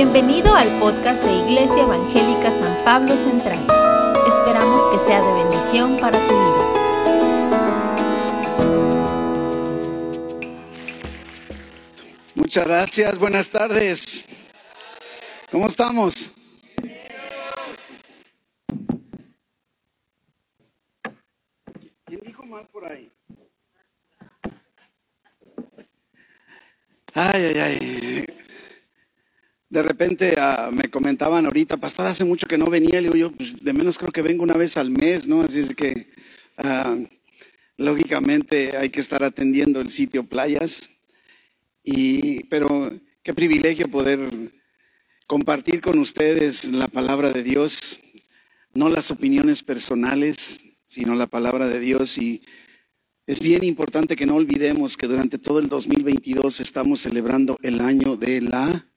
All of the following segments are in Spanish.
Bienvenido al podcast de Iglesia Evangélica San Pablo Central. Esperamos que sea de bendición para tu vida. Muchas gracias, buenas tardes. ¿Cómo estamos? ¿Quién dijo mal por ahí? Ay, ay, ay. De repente ah, me comentaban ahorita, pastor, hace mucho que no venía. Le digo yo, pues de menos creo que vengo una vez al mes, ¿no? Así es que, ah, lógicamente, hay que estar atendiendo el sitio playas. Y, pero qué privilegio poder compartir con ustedes la palabra de Dios, no las opiniones personales, sino la palabra de Dios. Y es bien importante que no olvidemos que durante todo el 2022 estamos celebrando el año de la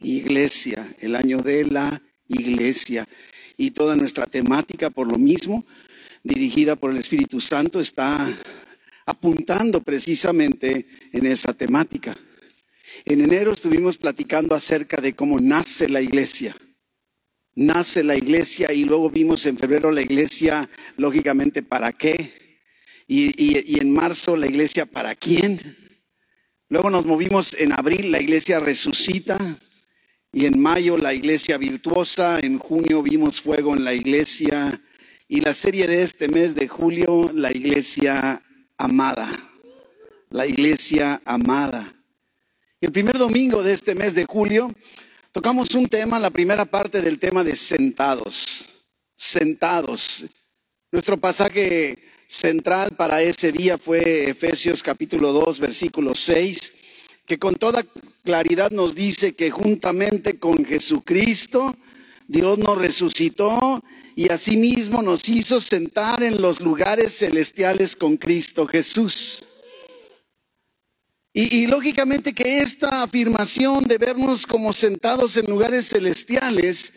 iglesia, el año de la iglesia. Y toda nuestra temática, por lo mismo, dirigida por el Espíritu Santo, está apuntando precisamente en esa temática. En enero estuvimos platicando acerca de cómo nace la iglesia. Nace la iglesia y luego vimos en febrero la iglesia, lógicamente, ¿para qué? Y, en marzo la iglesia, ¿para quién? Luego nos movimos en abril, la iglesia resucita, y en mayo la iglesia virtuosa, en junio vimos fuego en la iglesia y la serie de este mes de julio, la iglesia amada, la iglesia amada. El primer domingo de este mes de julio tocamos un tema, la primera parte del tema de sentados, sentados. Nuestro pasaje central para ese día fue Efesios capítulo 2, versículo 6 que con toda claridad nos dice que juntamente con Jesucristo, Dios nos resucitó y asimismo nos hizo sentar en los lugares celestiales con Cristo Jesús. Y, lógicamente que esta afirmación de vernos como sentados en lugares celestiales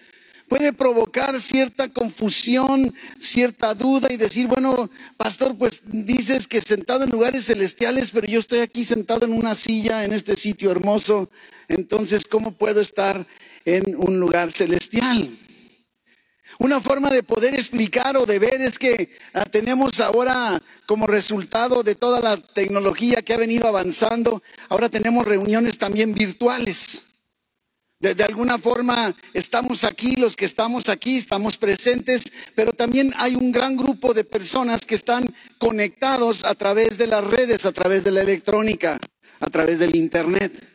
puede provocar cierta confusión, cierta duda y decir, bueno, pastor, pues dices que sentado en lugares celestiales, pero yo estoy aquí sentado en una silla en este sitio hermoso, entonces, ¿cómo puedo estar en un lugar celestial? Una forma de poder explicar o de ver es que ah, tenemos ahora como resultado de toda la tecnología que ha venido avanzando, ahora tenemos reuniones también virtuales. De, alguna forma estamos aquí, los que estamos aquí, estamos presentes, pero también hay un gran grupo de personas que están conectados a través de las redes, a través de la electrónica, a través del Internet.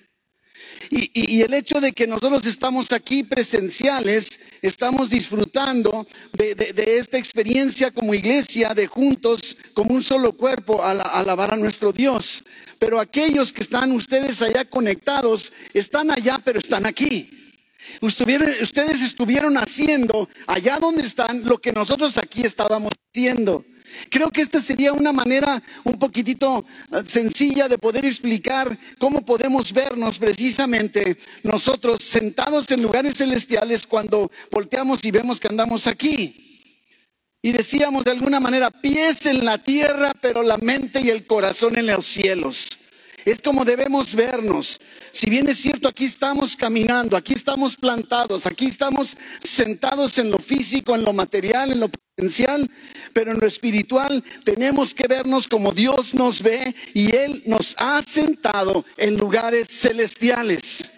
Y, el hecho de que nosotros estamos aquí presenciales, estamos disfrutando de, esta experiencia como iglesia, de juntos, como un solo cuerpo, a, alabar a nuestro Dios. Pero aquellos que están ustedes allá conectados, están allá, pero están aquí. Ustedes estuvieron haciendo allá donde están lo que nosotros aquí estábamos haciendo. Creo que esta sería una manera un poquitito eh, sencilla de poder explicar cómo podemos vernos precisamente nosotros sentados en lugares celestiales cuando volteamos y vemos que andamos aquí. Y decíamos de alguna manera, pies en la tierra, pero la mente y el corazón en los cielos. Es como debemos vernos. Si bien es cierto, aquí estamos caminando, aquí estamos plantados, aquí estamos sentados en lo físico, en lo material, en lo potencial, pero en lo espiritual tenemos que vernos como Dios nos ve y Él nos ha sentado en lugares celestiales.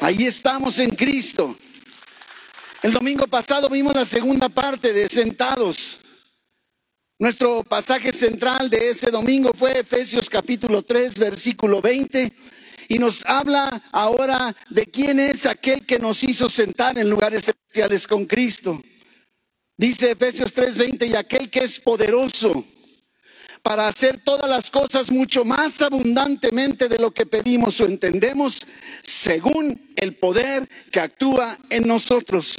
Ahí estamos en Cristo. El domingo pasado vimos la segunda parte de Sentados. Nuestro pasaje central de ese domingo fue Efesios capítulo 3, versículo 20, y nos habla ahora de quién es aquel que nos hizo sentar en lugares celestiales con Cristo. Dice Efesios 3:20, y aquel que es poderoso para hacer todas las cosas mucho más abundantemente de lo que pedimos o entendemos, según el poder que actúa en nosotros.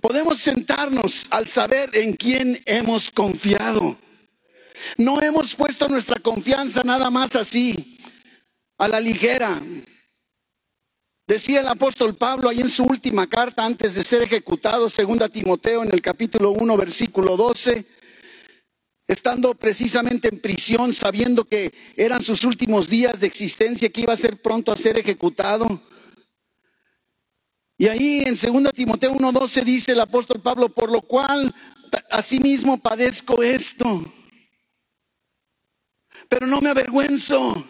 Podemos sentarnos al saber en quién hemos confiado. No hemos puesto nuestra confianza nada más así, a la ligera. Decía el apóstol Pablo ahí en su última carta antes de ser ejecutado, segunda Timoteo en el capítulo 1, versículo 12, estando precisamente en prisión, sabiendo que eran sus últimos días de existencia, que iba a ser pronto a ser ejecutado. Y ahí en 2 Timoteo 1:12 dice el apóstol Pablo, por lo cual asimismo padezco esto, pero no me avergüenzo.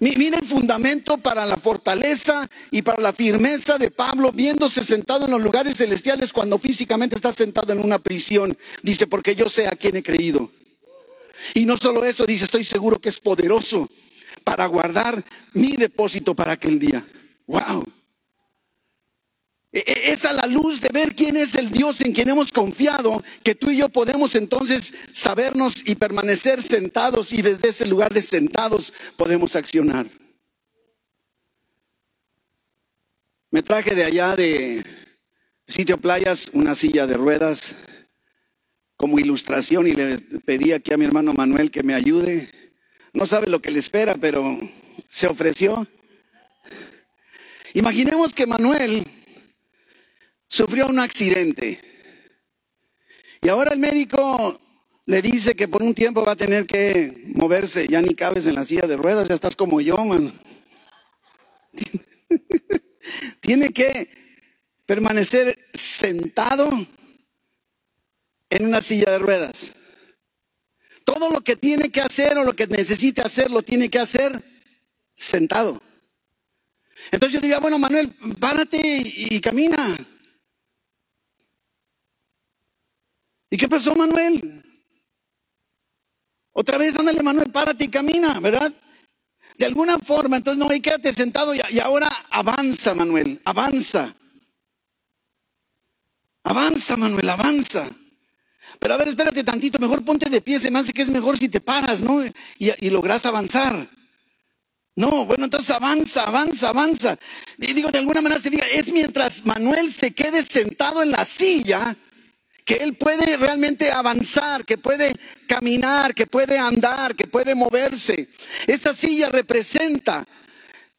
Mira el fundamento para la fortaleza y para la firmeza de Pablo, viéndose sentado en los lugares celestiales cuando físicamente está sentado en una prisión. Dice, porque yo sé a quién he creído. Y no solo eso, dice, estoy seguro que es poderoso para guardar mi depósito para aquel día. ¡Wow! E, e, es a la luz de ver quién es el Dios en quien hemos confiado que tú y yo podemos entonces sabernos y permanecer sentados y desde ese lugar de sentados podemos accionar. Me traje de allá de sitio playas una silla de ruedas como ilustración y le pedí aquí a mi hermano Manuel que me ayude. No sabe lo que le espera, pero se ofreció. Imaginemos que Manuel sufrió un accidente y ahora el médico le dice que por un tiempo va a tener que moverse, ya ni cabes en la silla de ruedas, ya estás como yo, man. Tiene que permanecer sentado en una silla de ruedas. Todo lo que tiene que hacer o lo que necesite hacer, lo tiene que hacer sentado. Entonces yo diría, bueno, Manuel, párate y, camina. ¿Y qué pasó, Manuel? Otra vez, ándale, Manuel, párate y camina, ¿verdad? De alguna forma, entonces no, y quédate sentado y, y ahora avanza, Manuel, avanza. Avanza, Manuel, avanza. Pero a ver, espérate tantito, mejor ponte de pie, se me hace que es mejor si te paras, ¿no? Y, logras avanzar. No, bueno, entonces avanza, avanza, avanza. Y digo, de alguna manera se diga, es mientras Manuel se quede sentado en la silla que él puede realmente avanzar, que puede caminar, que puede andar, que puede moverse. Esa silla representa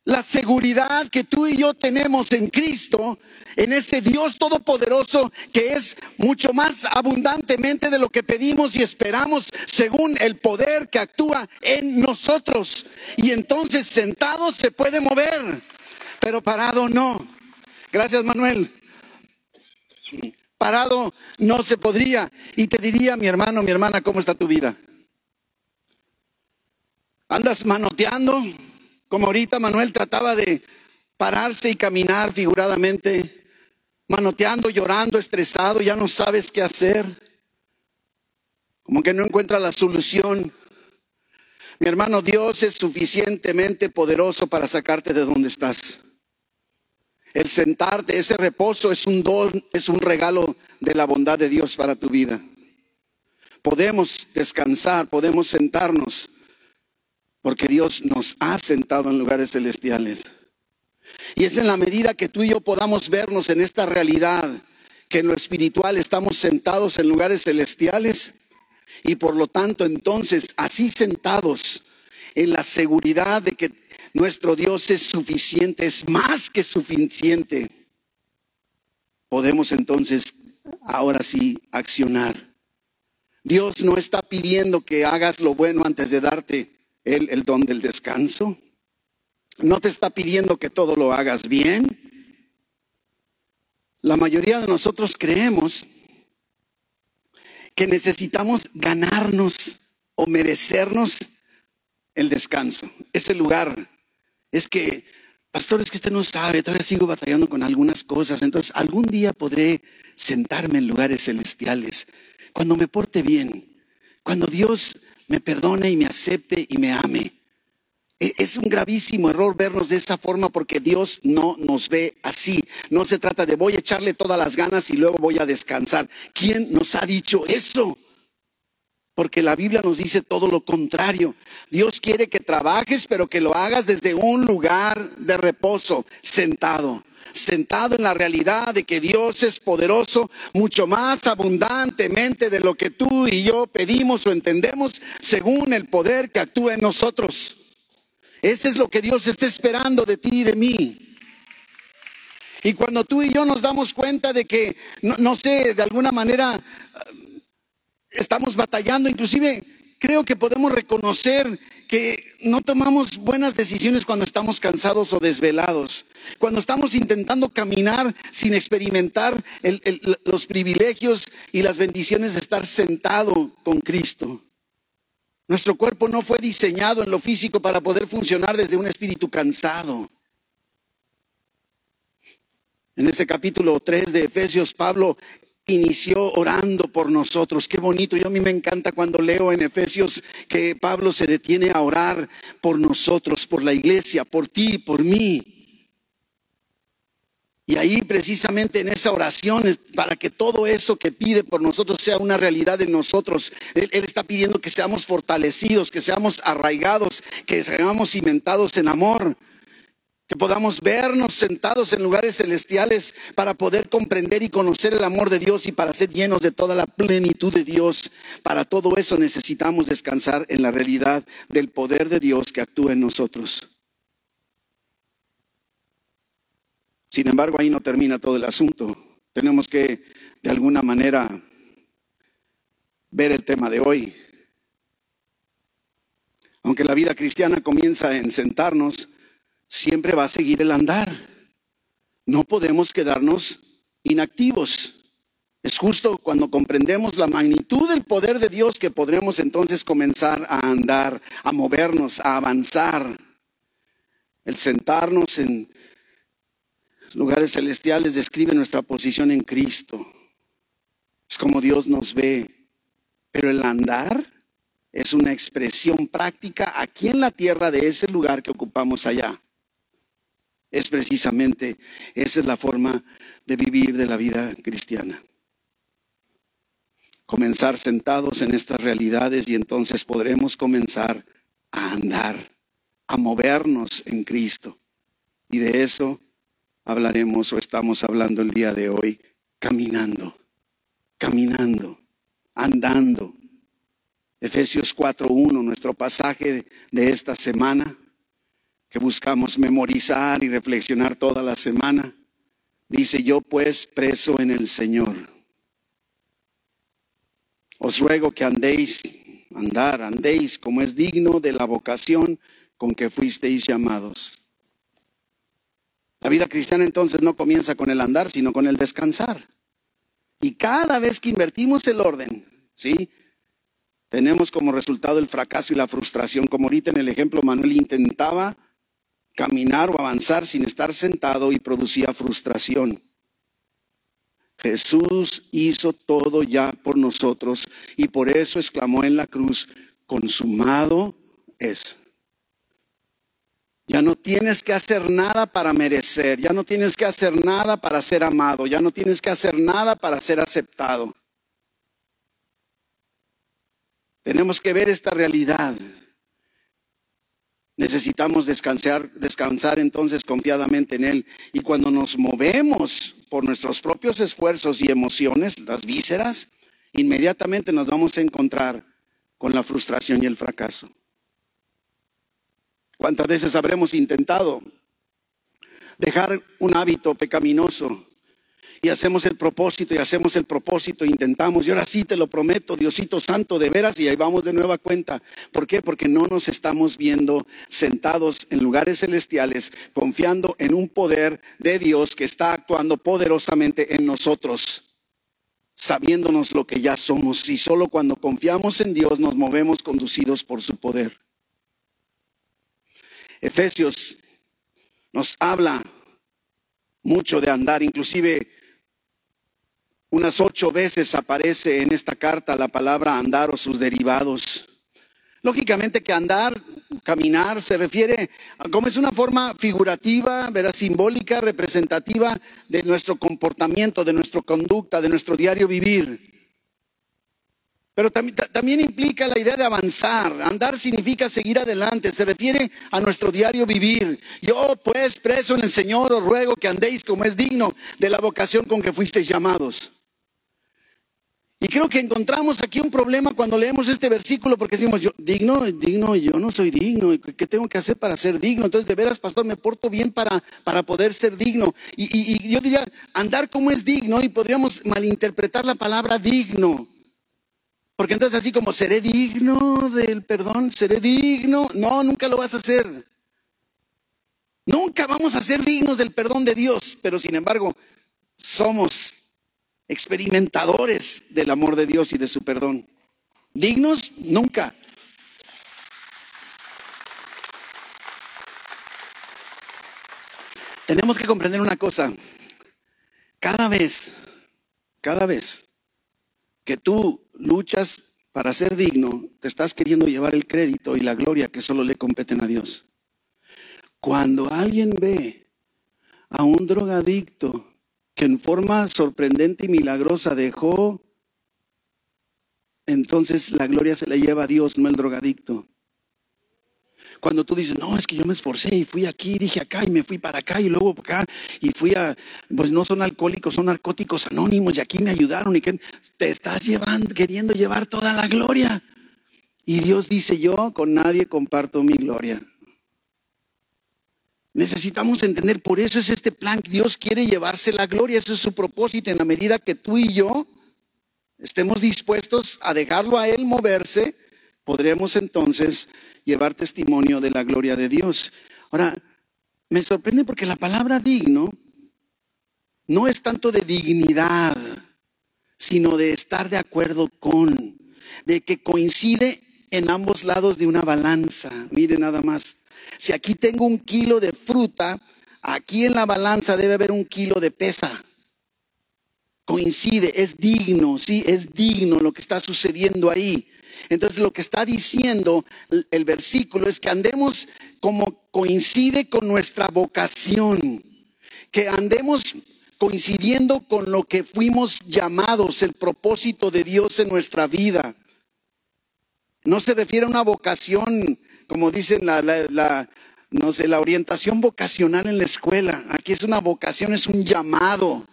la seguridad que tú y yo tenemos en Cristo, en ese Dios todopoderoso que es mucho más abundantemente de lo que pedimos y esperamos según el poder que actúa en nosotros. Y entonces sentado se puede mover, pero parado no. Gracias Manuel. Parado no se podría. Y te diría, mi hermano, mi hermana, ¿cómo está tu vida? ¿Andas manoteando? Como ahorita Manuel trataba de pararse y caminar figuradamente, manoteando, llorando, estresado, ya no sabes qué hacer, como que no encuentra la solución. Mi hermano, Dios es suficientemente poderoso para sacarte de donde estás. El sentarte, ese reposo es un don, es un regalo de la bondad de Dios para tu vida. Podemos descansar, podemos sentarnos porque Dios nos ha sentado en lugares celestiales. Y es en la medida que tú y yo podamos vernos en esta realidad, que en lo espiritual estamos sentados en lugares celestiales y por lo tanto entonces así sentados en la seguridad de que nuestro Dios es suficiente, es más que suficiente, podemos entonces ahora sí accionar. Dios no está pidiendo que hagas lo bueno antes de darte el don del descanso. No te está pidiendo que todo lo hagas bien. La mayoría de nosotros creemos que necesitamos ganarnos o merecernos el descanso, ese lugar. Es que, pastor, es que usted no sabe, todavía sigo batallando con algunas cosas, entonces algún día podré sentarme en lugares celestiales, cuando me porte bien, cuando Dios me perdone y me acepte y me ame. E, es un gravísimo error vernos de esa forma porque Dios no nos ve así. No se trata de voy a echarle todas las ganas y luego voy a descansar. ¿Quién nos ha dicho eso? Porque la Biblia nos dice todo lo contrario. Dios quiere que trabajes, pero que lo hagas desde un lugar de reposo, sentado sentado en la realidad de que Dios es poderoso mucho más abundantemente de lo que tú y yo pedimos o entendemos según el poder que actúa en nosotros. Ese es lo que Dios está esperando de ti y de mí. Y cuando tú y yo nos damos cuenta de que, no, sé, de alguna manera estamos batallando, inclusive creo que podemos reconocer que no tomamos buenas decisiones cuando estamos cansados o desvelados, cuando estamos intentando caminar sin experimentar los privilegios y las bendiciones de estar sentado con Cristo. Nuestro cuerpo no fue diseñado en lo físico para poder funcionar desde un espíritu cansado. En este capítulo 3 de Efesios, Pablo inició orando por nosotros. Qué bonito. Yo a mí me encanta cuando leo en Efesios que Pablo se detiene a orar por nosotros, por la iglesia, por ti, por mí. Y ahí precisamente en esa oración, para que todo eso que pide por nosotros sea una realidad en nosotros, él, él, está pidiendo que seamos fortalecidos, que seamos arraigados, que seamos cimentados en amor, que podamos vernos sentados en lugares celestiales para poder comprender y conocer el amor de Dios y para ser llenos de toda la plenitud de Dios. Para todo eso necesitamos descansar en la realidad del poder de Dios que actúa en nosotros. Sin embargo, ahí no termina todo el asunto. Tenemos que, de alguna manera, ver el tema de hoy. Aunque la vida cristiana comienza en sentarnos, siempre va a seguir el andar. No podemos quedarnos inactivos. Es justo cuando comprendemos la magnitud del poder de Dios que podremos entonces comenzar a andar, a movernos, a avanzar. El sentarnos en lugares celestiales describe nuestra posición en Cristo. Es como Dios nos ve. Pero el andar es una expresión práctica aquí en la tierra de ese lugar que ocupamos allá. Es precisamente, esa es la forma de vivir de la vida cristiana. Comenzar sentados en estas realidades y entonces podremos comenzar a andar, a movernos en Cristo. Y de eso hablaremos o estamos hablando el día de hoy, caminando, caminando, andando. Efesios 4.1, nuestro pasaje de esta semana, que buscamos memorizar y reflexionar toda la semana. Dice, yo pues preso en el Señor. Os ruego que andéis, andar, andéis como es digno de la vocación con que fuisteis llamados la vida cristiana entonces no comienza con el andar, sino con el descansar. Y cada vez que invertimos el orden, ¿sí? Tenemos como resultado el fracaso y la frustración, como ahorita en el ejemplo Manuel intentaba caminar o avanzar sin estar sentado y producía frustración. Jesús hizo todo ya por nosotros y por eso exclamó en la cruz, consumado es. Ya no tienes que hacer nada para merecer, ya no tienes que hacer nada para ser amado, ya no tienes que hacer nada para ser aceptado. Tenemos que ver esta realidad. Necesitamos descansar, descansar entonces confiadamente en Él. Y cuando nos movemos por nuestros propios esfuerzos y emociones, las vísceras, inmediatamente nos vamos a encontrar con la frustración y el fracaso. ¿Cuántas veces habremos intentado dejar un hábito pecaminoso y hacemos el propósito y hacemos el propósito, e intentamos, y ahora sí te lo prometo, Diosito Santo, de veras, y ahí vamos de nueva cuenta. ¿Por qué? Porque no nos estamos viendo sentados en lugares celestiales, confiando en un poder de Dios que está actuando poderosamente en nosotros, sabiéndonos lo que ya somos, y solo cuando confiamos en Dios nos movemos conducidos por su poder. Efesios nos habla mucho de andar, inclusive unas ocho veces aparece en esta carta la palabra andar o sus derivados. Lógicamente que andar, caminar, se refiere a cómo es una forma figurativa, ¿verdad? simbólica, representativa de nuestro comportamiento, de nuestra conducta, de nuestro diario vivir. Pero también, implica la idea de avanzar. Andar significa seguir adelante. Se refiere a nuestro diario vivir. Yo, pues, preso en el Señor, os ruego que andéis como es digno de la vocación con que fuisteis llamados. Y creo que encontramos aquí un problema cuando leemos este versículo porque decimos, yo, digno, digno, yo no soy digno. ¿Qué tengo que hacer para ser digno? Entonces, de veras, pastor, me porto bien para, para poder ser digno. Y, y yo diría, andar como es digno y podríamos malinterpretar la palabra digno. Porque entonces así como seré digno del perdón, seré digno, no, nunca lo vas a hacer. Nunca vamos a ser dignos del perdón de Dios, pero sin embargo somos experimentadores del amor de Dios y de su perdón. Dignos, nunca. Tenemos que comprender una cosa. Cada vez, cada vez que tú luchas para ser digno, te estás queriendo llevar el crédito y la gloria que solo le competen a Dios. Cuando alguien ve a un drogadicto que en forma sorprendente y milagrosa dejó, entonces la gloria se la lleva a Dios, no el drogadicto. Cuando tú dices, no, es que yo me esforcé y fui aquí, dije acá y me fui para acá y luego para acá y fui a, pues no son alcohólicos, son narcóticos anónimos y aquí me ayudaron y que te estás llevando, queriendo llevar toda la gloria. Y Dios dice, yo con nadie comparto mi gloria. Necesitamos entender, por eso es este plan, Dios quiere llevarse la gloria, ese es su propósito, en la medida que tú y yo estemos dispuestos a dejarlo a Él moverse, podremos entonces llevar testimonio de la gloria de Dios. Ahora, me sorprende porque la palabra digno no es tanto de dignidad, sino de estar de acuerdo con, de que coincide en ambos lados de una balanza. Mire nada más. Si aquí tengo un kilo de fruta, aquí en la balanza debe haber un kilo de pesa. Coincide, es digno, sí, es digno lo que está sucediendo ahí. Entonces lo que está diciendo el versículo es que andemos como coincide con nuestra vocación, que andemos coincidiendo con lo que fuimos llamados, el propósito de Dios en nuestra vida. No se refiere a una vocación como dicen la, no sé, la orientación vocacional en la escuela. Aquí es una vocación, es un llamado.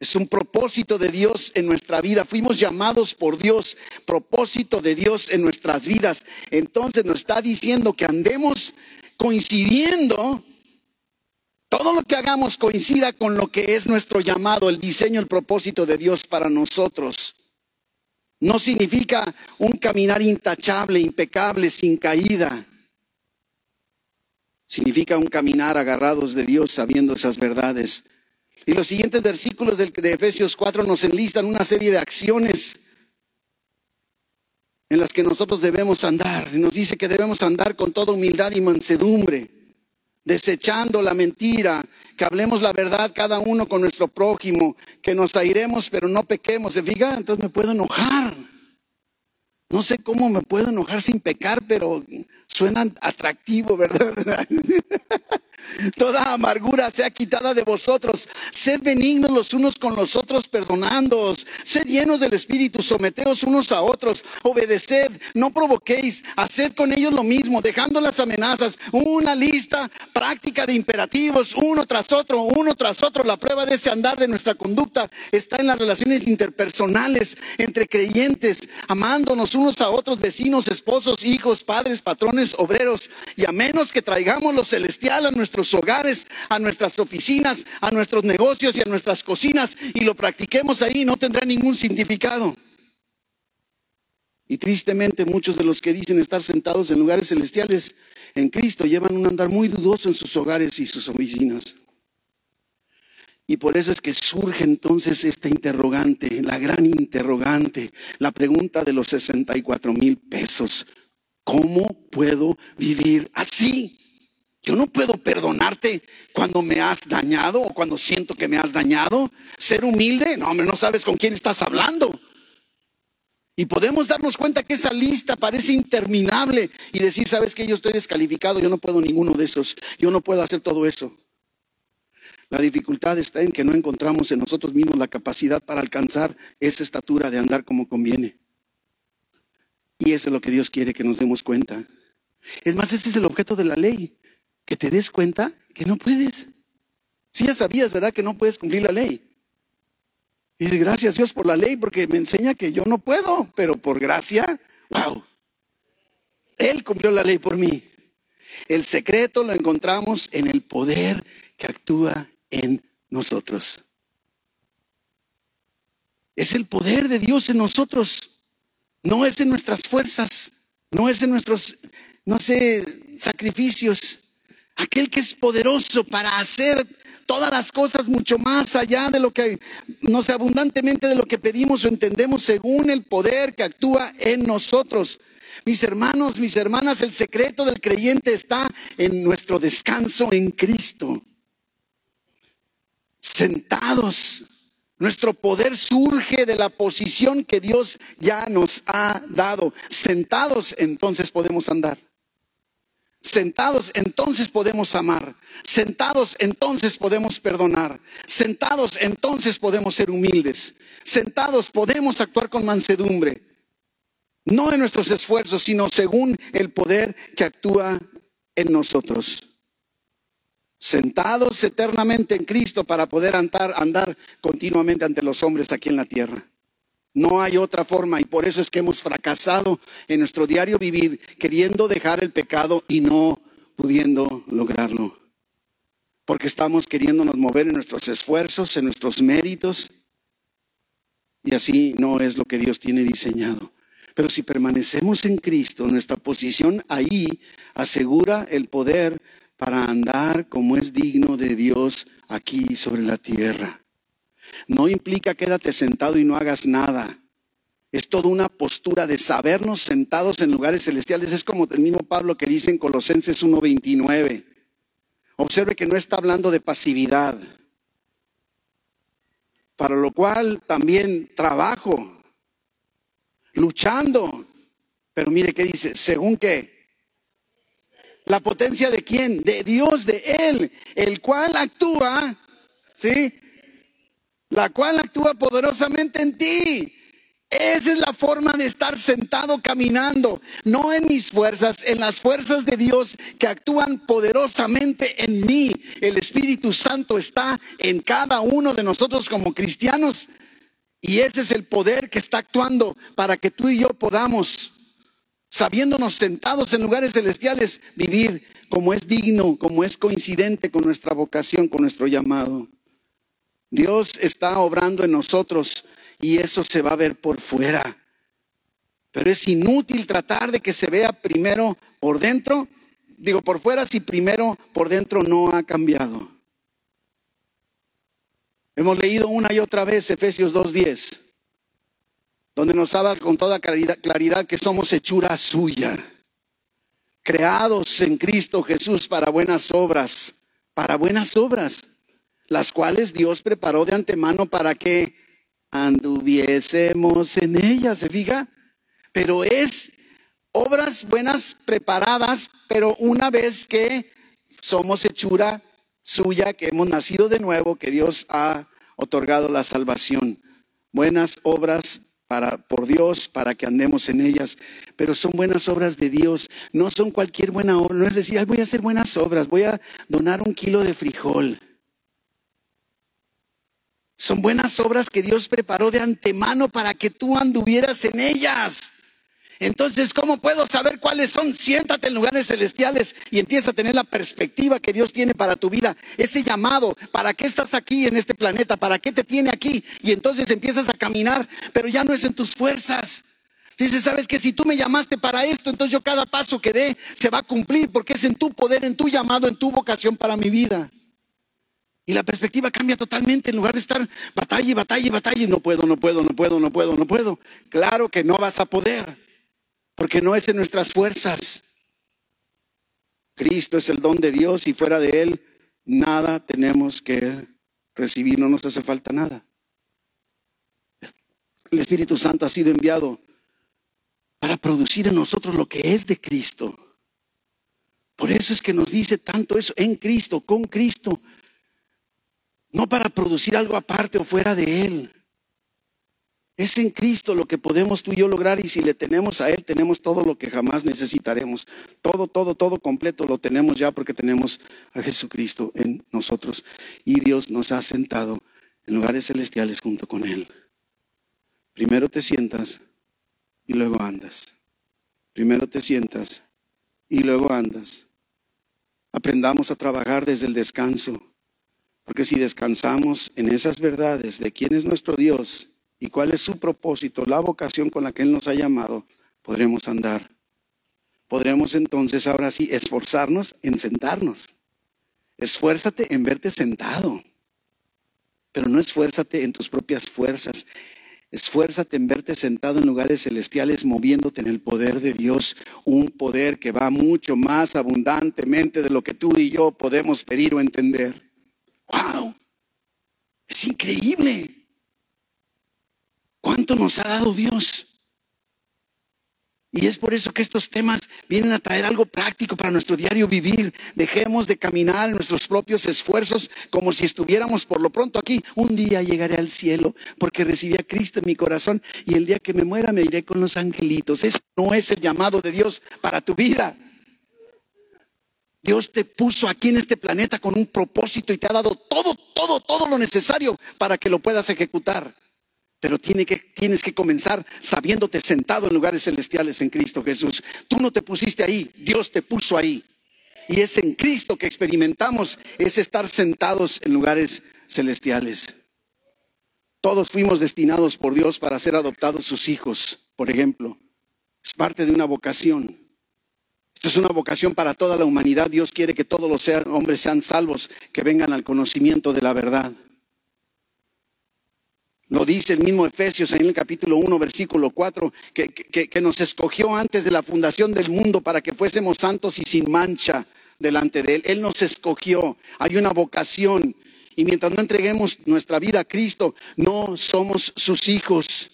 Es un propósito de Dios en nuestra vida. Fuimos llamados por Dios, propósito de Dios en nuestras vidas. Entonces nos está diciendo que andemos coincidiendo, todo lo que hagamos coincida con lo que es nuestro llamado, el diseño, el propósito de Dios para nosotros. No significa un caminar intachable, impecable, sin caída. Significa un caminar agarrados de Dios sabiendo esas verdades. Y los siguientes versículos de Efesios 4 nos enlistan una serie de acciones en las que nosotros debemos andar. Nos dice que debemos andar con toda humildad y mansedumbre desechando la mentira, que hablemos la verdad cada uno con nuestro prójimo, que nos airemos pero no pequemos. ¿Se fija? Entonces me puedo enojar. No sé cómo me puedo enojar sin pecar, pero suena atractivo, ¿verdad? Toda amargura sea quitada de vosotros. Sed benignos los unos con los otros, perdonándoos. Sed llenos del Espíritu, someteos unos a otros. Obedeced, no provoquéis. Haced con ellos lo mismo, dejando las amenazas. Una lista práctica de imperativos, uno tras otro, uno tras otro. La prueba de ese andar de nuestra conducta está en las relaciones interpersonales entre creyentes, amándonos unos a otros, vecinos, esposos, hijos, padres, patrones, obreros. Y a menos que traigamos lo celestial a nuestro hogares, a nuestras oficinas, a nuestros negocios y a nuestras cocinas y lo practiquemos ahí, no tendrá ningún significado. Y tristemente muchos de los que dicen estar sentados en lugares celestiales en Cristo llevan un andar muy dudoso en sus hogares y sus oficinas. Y por eso es que surge entonces esta interrogante, la gran interrogante, la pregunta de los 64 mil pesos. ¿Cómo puedo vivir así? Yo no puedo perdonarte cuando me has dañado o cuando siento que me has dañado. Ser humilde, no, hombre, no sabes con quién estás hablando. Y podemos darnos cuenta que esa lista parece interminable y decir, sabes que yo estoy descalificado, yo no puedo ninguno de esos, yo no puedo hacer todo eso. La dificultad está en que no encontramos en nosotros mismos la capacidad para alcanzar esa estatura de andar como conviene. Y eso es lo que Dios quiere que nos demos cuenta. Es más, ese es el objeto de la ley que te des cuenta que no puedes. Si ya sabías, ¿verdad? Que no puedes cumplir la ley. Y dices, gracias Dios por la ley, porque me enseña que yo no puedo, pero por gracia, wow. Él cumplió la ley por mí. El secreto lo encontramos en el poder que actúa en nosotros. Es el poder de Dios en nosotros. No es en nuestras fuerzas, no es en nuestros, no sé, sacrificios. Aquel que es poderoso para hacer todas las cosas mucho más allá de lo que, no sé, abundantemente de lo que pedimos o entendemos según el poder que actúa en nosotros. Mis hermanos, mis hermanas, el secreto del creyente está en nuestro descanso en Cristo. Sentados nuestro poder surge de la posición que Dios ya nos ha dado. Sentados entonces podemos andar. Sentados entonces podemos amar. Sentados entonces podemos perdonar. Sentados entonces podemos ser humildes. Sentados podemos actuar con mansedumbre. No en nuestros esfuerzos, sino según el poder que actúa en nosotros sentados eternamente en Cristo para poder andar, andar continuamente ante los hombres aquí en la tierra. No hay otra forma y por eso es que hemos fracasado en nuestro diario vivir queriendo dejar el pecado y no pudiendo lograrlo. Porque estamos queriéndonos mover en nuestros esfuerzos, en nuestros méritos. Y así no es lo que Dios tiene diseñado. Pero si permanecemos en Cristo, nuestra posición ahí asegura el poder para andar como es digno de Dios aquí sobre la tierra. No implica quédate sentado y no hagas nada. Es toda una postura de sabernos sentados en lugares celestiales. Es como el mismo Pablo que dice en Colosenses 1.29. Observe que no está hablando de pasividad. Para lo cual también trabajo, luchando. Pero mire qué dice, según qué, ¿La potencia de quién? De Dios, de Él, el cual actúa, ¿sí? La cual actúa poderosamente en ti. Esa es la forma de estar sentado caminando, no en mis fuerzas, en las fuerzas de Dios que actúan poderosamente en mí. El Espíritu Santo está en cada uno de nosotros como cristianos y ese es el poder que está actuando para que tú y yo podamos sabiéndonos sentados en lugares celestiales, vivir como es digno, como es coincidente con nuestra vocación, con nuestro llamado. Dios está obrando en nosotros y eso se va a ver por fuera. Pero es inútil tratar de que se vea primero por dentro, digo por fuera, si primero por dentro no ha cambiado. Hemos leído una y otra vez Efesios 2.10 donde nos habla con toda claridad, que somos hechura suya, creados en Cristo Jesús para buenas obras, para buenas obras, las cuales Dios preparó de antemano para que anduviésemos en ellas, ¿se fija? Pero es obras buenas preparadas, pero una vez que somos hechura suya, que hemos nacido de nuevo, que Dios ha otorgado la salvación. Buenas obras para, por Dios para que andemos en ellas, pero son buenas obras de Dios, no son cualquier buena obra, no es decir, voy a hacer buenas obras, voy a donar un kilo de frijol. Son buenas obras que Dios preparó de antemano para que tú anduvieras en ellas. Entonces, ¿cómo puedo saber cuáles son? Siéntate en lugares celestiales y empieza a tener la perspectiva que Dios tiene para tu vida. Ese llamado, ¿para qué estás aquí en este planeta? ¿Para qué te tiene aquí? Y entonces empiezas a caminar, pero ya no es en tus fuerzas. Dices, sabes que si tú me llamaste para esto, entonces yo cada paso que dé se va a cumplir porque es en tu poder, en tu llamado, en tu vocación para mi vida. Y la perspectiva cambia totalmente. En lugar de estar batalla y batalla y batalla, no puedo, no puedo, no puedo, no puedo, no puedo. Claro que no vas a poder porque no es en nuestras fuerzas. Cristo es el don de Dios y fuera de Él nada tenemos que recibir, no nos hace falta nada. El Espíritu Santo ha sido enviado para producir en nosotros lo que es de Cristo. Por eso es que nos dice tanto eso, en Cristo, con Cristo, no para producir algo aparte o fuera de Él. Es en Cristo lo que podemos tú y yo lograr y si le tenemos a Él, tenemos todo lo que jamás necesitaremos. Todo, todo, todo completo lo tenemos ya porque tenemos a Jesucristo en nosotros. Y Dios nos ha sentado en lugares celestiales junto con Él. Primero te sientas y luego andas. Primero te sientas y luego andas. Aprendamos a trabajar desde el descanso. Porque si descansamos en esas verdades de quién es nuestro Dios, y cuál es su propósito, la vocación con la que Él nos ha llamado, podremos andar. Podremos entonces ahora sí esforzarnos en sentarnos. Esfuérzate en verte sentado, pero no esfuérzate en tus propias fuerzas. Esfuérzate en verte sentado en lugares celestiales, moviéndote en el poder de Dios, un poder que va mucho más abundantemente de lo que tú y yo podemos pedir o entender. ¡Wow! Es increíble. ¿Cuánto nos ha dado Dios? Y es por eso que estos temas vienen a traer algo práctico para nuestro diario vivir. Dejemos de caminar en nuestros propios esfuerzos como si estuviéramos por lo pronto aquí. Un día llegaré al cielo porque recibí a Cristo en mi corazón y el día que me muera me iré con los angelitos. Ese no es el llamado de Dios para tu vida. Dios te puso aquí en este planeta con un propósito y te ha dado todo, todo, todo lo necesario para que lo puedas ejecutar. Pero tienes que comenzar sabiéndote sentado en lugares celestiales en Cristo Jesús. Tú no te pusiste ahí, Dios te puso ahí. Y es en Cristo que experimentamos es estar sentados en lugares celestiales. Todos fuimos destinados por Dios para ser adoptados sus hijos, por ejemplo. Es parte de una vocación. Esto es una vocación para toda la humanidad. Dios quiere que todos los hombres sean salvos, que vengan al conocimiento de la verdad. Lo dice el mismo Efesios en el capítulo 1, versículo 4, que, que, nos escogió antes de la fundación del mundo para que fuésemos santos y sin mancha delante de Él. Él nos escogió. Hay una vocación. Y mientras no entreguemos nuestra vida a Cristo, no somos sus hijos.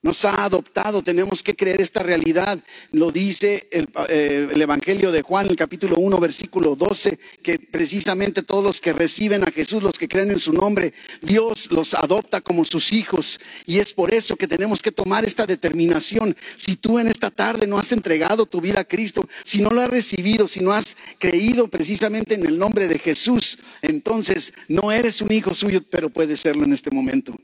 Nos ha adoptado, tenemos que creer esta realidad. Lo dice eh, el, Evangelio de Juan, el capítulo 1, versículo 12, que precisamente todos los que reciben a Jesús, los que creen en su nombre, Dios los adopta como sus hijos. Y es por eso que tenemos que tomar esta determinación. Si tú en esta tarde no has entregado tu vida a Cristo, si no lo has recibido, si no has creído precisamente en el nombre de Jesús, entonces no eres un hijo suyo, pero puedes serlo en este momento.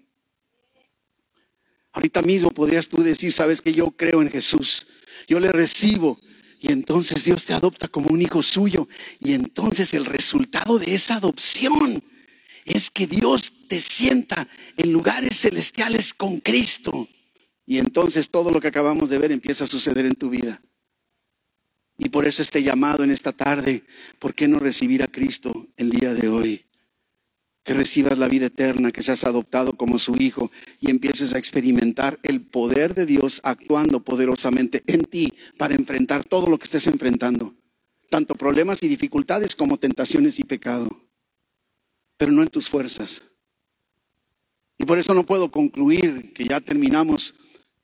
Ahorita mismo podrías tú decir, sabes que yo creo en Jesús, yo le recibo. Y entonces Dios te adopta como un hijo suyo. Y entonces el resultado de esa adopción es que Dios te sienta en lugares celestiales con Cristo. Y entonces todo lo que acabamos de ver empieza a suceder en tu vida. Y por eso este llamado en esta tarde, ¿por qué no recibir a Cristo el día de hoy? Que recibas la vida eterna, que seas adoptado como su hijo y empieces a experimentar el poder de Dios actuando poderosamente en ti para enfrentar todo lo que estés enfrentando, tanto problemas y dificultades como tentaciones y pecado, pero no en tus fuerzas. Y por eso no puedo concluir que ya terminamos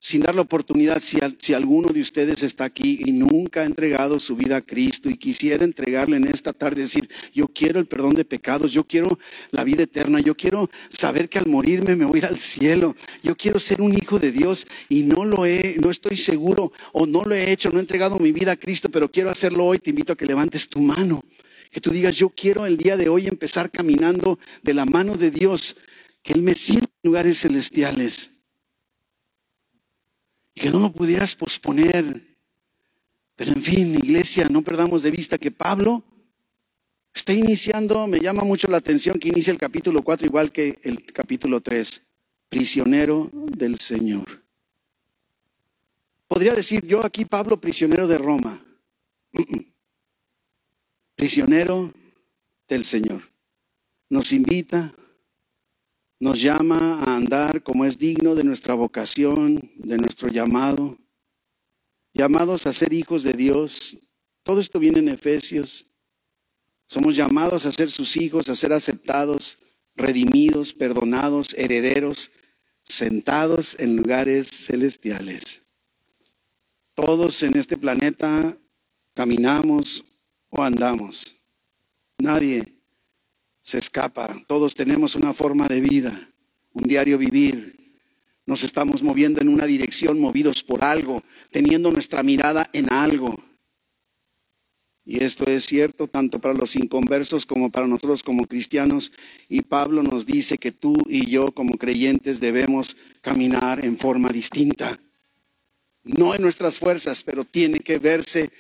sin dar la oportunidad, si, alguno de ustedes está aquí y nunca ha entregado su vida a Cristo y quisiera entregarle en esta tarde, decir, yo quiero el perdón de pecados, yo quiero la vida eterna, yo quiero saber que al morirme me voy a ir al cielo, yo quiero ser un hijo de Dios y no lo he, no estoy seguro o no lo he hecho, no he entregado mi vida a Cristo, pero quiero hacerlo hoy, te invito a que levantes tu mano, que tú digas, yo quiero el día de hoy empezar caminando de la mano de Dios, que Él me sienta en lugares celestiales que no lo pudieras posponer. Pero en fin, iglesia, no perdamos de vista que Pablo está iniciando, me llama mucho la atención que inicia el capítulo 4 igual que el capítulo 3, prisionero del Señor. Podría decir yo aquí, Pablo, prisionero de Roma. Prisionero del Señor. Nos invita nos llama a andar como es digno de nuestra vocación, de nuestro llamado, llamados a ser hijos de Dios. Todo esto viene en Efesios. Somos llamados a ser sus hijos, a ser aceptados, redimidos, perdonados, herederos, sentados en lugares celestiales. Todos en este planeta caminamos o andamos. Nadie se escapa. Todos tenemos una forma de vida, un diario vivir. Nos estamos moviendo en una dirección, movidos por algo, teniendo nuestra mirada en algo. Y esto es cierto tanto para los inconversos como para nosotros como cristianos. Y Pablo nos dice que tú y yo como creyentes debemos caminar en forma distinta. No en nuestras fuerzas, pero tiene que verse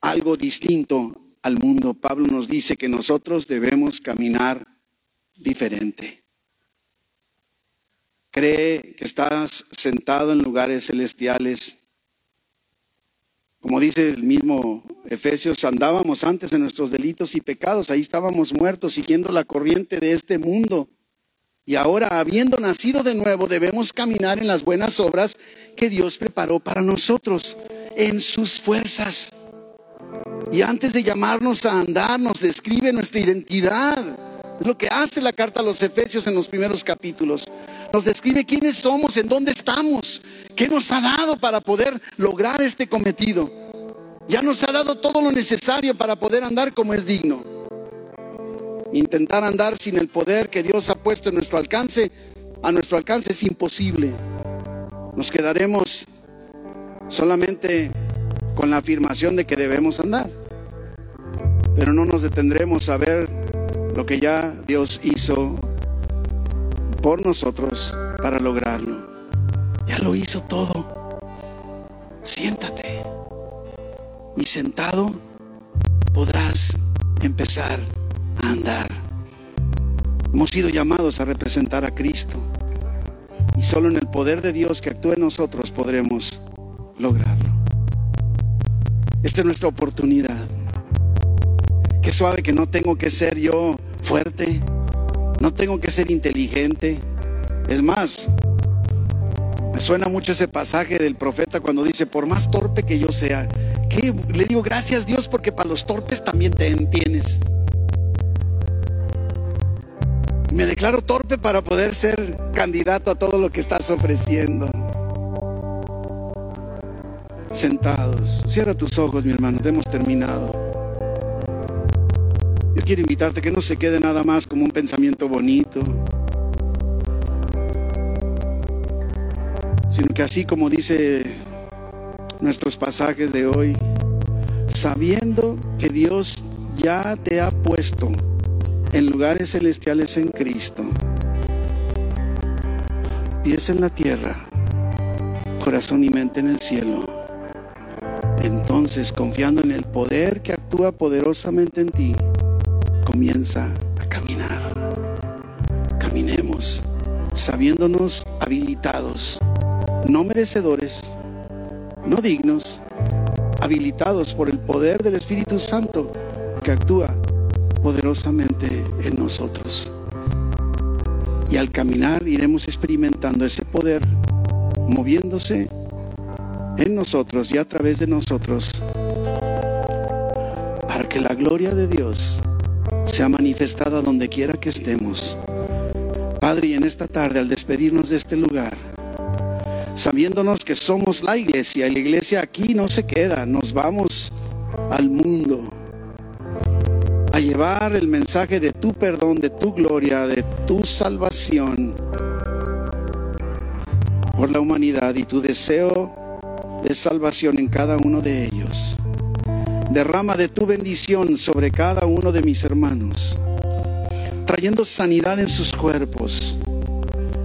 algo distinto al mundo. Pablo nos dice que nosotros debemos caminar diferente. cree que estás sentado en lugares celestiales. Como dice el mismo Efesios, andábamos antes en nuestros delitos y pecados, ahí estábamos muertos siguiendo la corriente de este mundo. Y ahora, habiendo nacido de nuevo, debemos caminar en las buenas obras que Dios preparó para nosotros, en sus fuerzas. Y antes de llamarnos a andar, nos describe nuestra identidad. Es lo que hace la carta a los Efesios en los primeros capítulos. Nos describe quiénes somos, en dónde estamos, qué nos ha dado para poder lograr este cometido. Ya nos ha dado todo lo necesario para poder andar como es digno. Intentar andar sin el poder que Dios ha puesto en nuestro alcance, a nuestro alcance es imposible. Nos quedaremos solamente con la afirmación de que debemos andar. Pero no nos detendremos a ver lo que ya Dios hizo por nosotros para lograrlo. Ya lo hizo todo. Siéntate. Y sentado podrás empezar a andar. Hemos sido llamados a representar a Cristo. Y solo en el poder de Dios que actúa en nosotros podremos lograrlo. Esta es nuestra oportunidad. Qué suave que no tengo que ser yo fuerte, no tengo que ser inteligente. Es más, me suena mucho ese pasaje del profeta cuando dice, por más torpe que yo sea, que le digo gracias Dios porque para los torpes también te tienes. Me declaro torpe para poder ser candidato a todo lo que estás ofreciendo sentados. Cierra tus ojos, mi hermano, hemos terminado. Yo quiero invitarte que no se quede nada más como un pensamiento bonito, sino que así como dice nuestros pasajes de hoy, sabiendo que Dios ya te ha puesto en lugares celestiales en Cristo, pies en la tierra, corazón y mente en el cielo. Entonces, confiando en el poder que actúa poderosamente en ti, comienza a caminar. Caminemos, sabiéndonos habilitados, no merecedores, no dignos, habilitados por el poder del Espíritu Santo que actúa poderosamente en nosotros. Y al caminar iremos experimentando ese poder moviéndose en nosotros y a través de nosotros, para que la gloria de Dios sea manifestada donde quiera que estemos. Padre, y en esta tarde, al despedirnos de este lugar, sabiéndonos que somos la iglesia, y la iglesia aquí no se queda, nos vamos al mundo a llevar el mensaje de tu perdón, de tu gloria, de tu salvación por la humanidad y tu deseo de salvación en cada uno de ellos. Derrama de tu bendición sobre cada uno de mis hermanos, trayendo sanidad en sus cuerpos.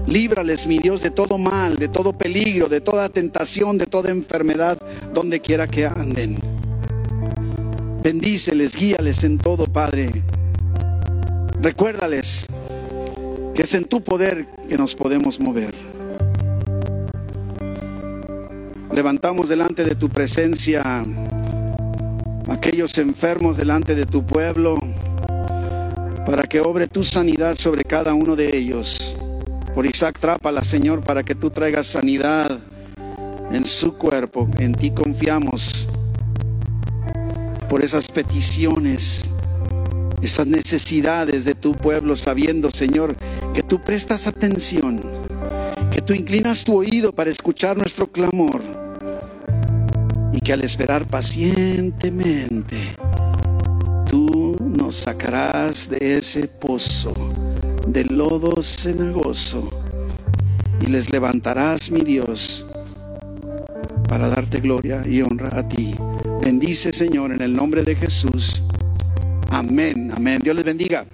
Líbrales, mi Dios, de todo mal, de todo peligro, de toda tentación, de toda enfermedad, donde quiera que anden. Bendíceles, guíales en todo, Padre. Recuérdales que es en tu poder que nos podemos mover. Levantamos delante de tu presencia aquellos enfermos delante de tu pueblo para que obre tu sanidad sobre cada uno de ellos. Por Isaac Trápala, Señor, para que tú traigas sanidad en su cuerpo. En ti confiamos por esas peticiones, esas necesidades de tu pueblo, sabiendo, Señor, que tú prestas atención, que tú inclinas tu oído para escuchar nuestro clamor y que al esperar pacientemente, tú nos sacarás de ese pozo de lodo cenagoso y les levantarás, mi Dios, para darte gloria y honra a ti. Bendice, Señor, en el nombre de Jesús. Amén, amén. Dios les bendiga.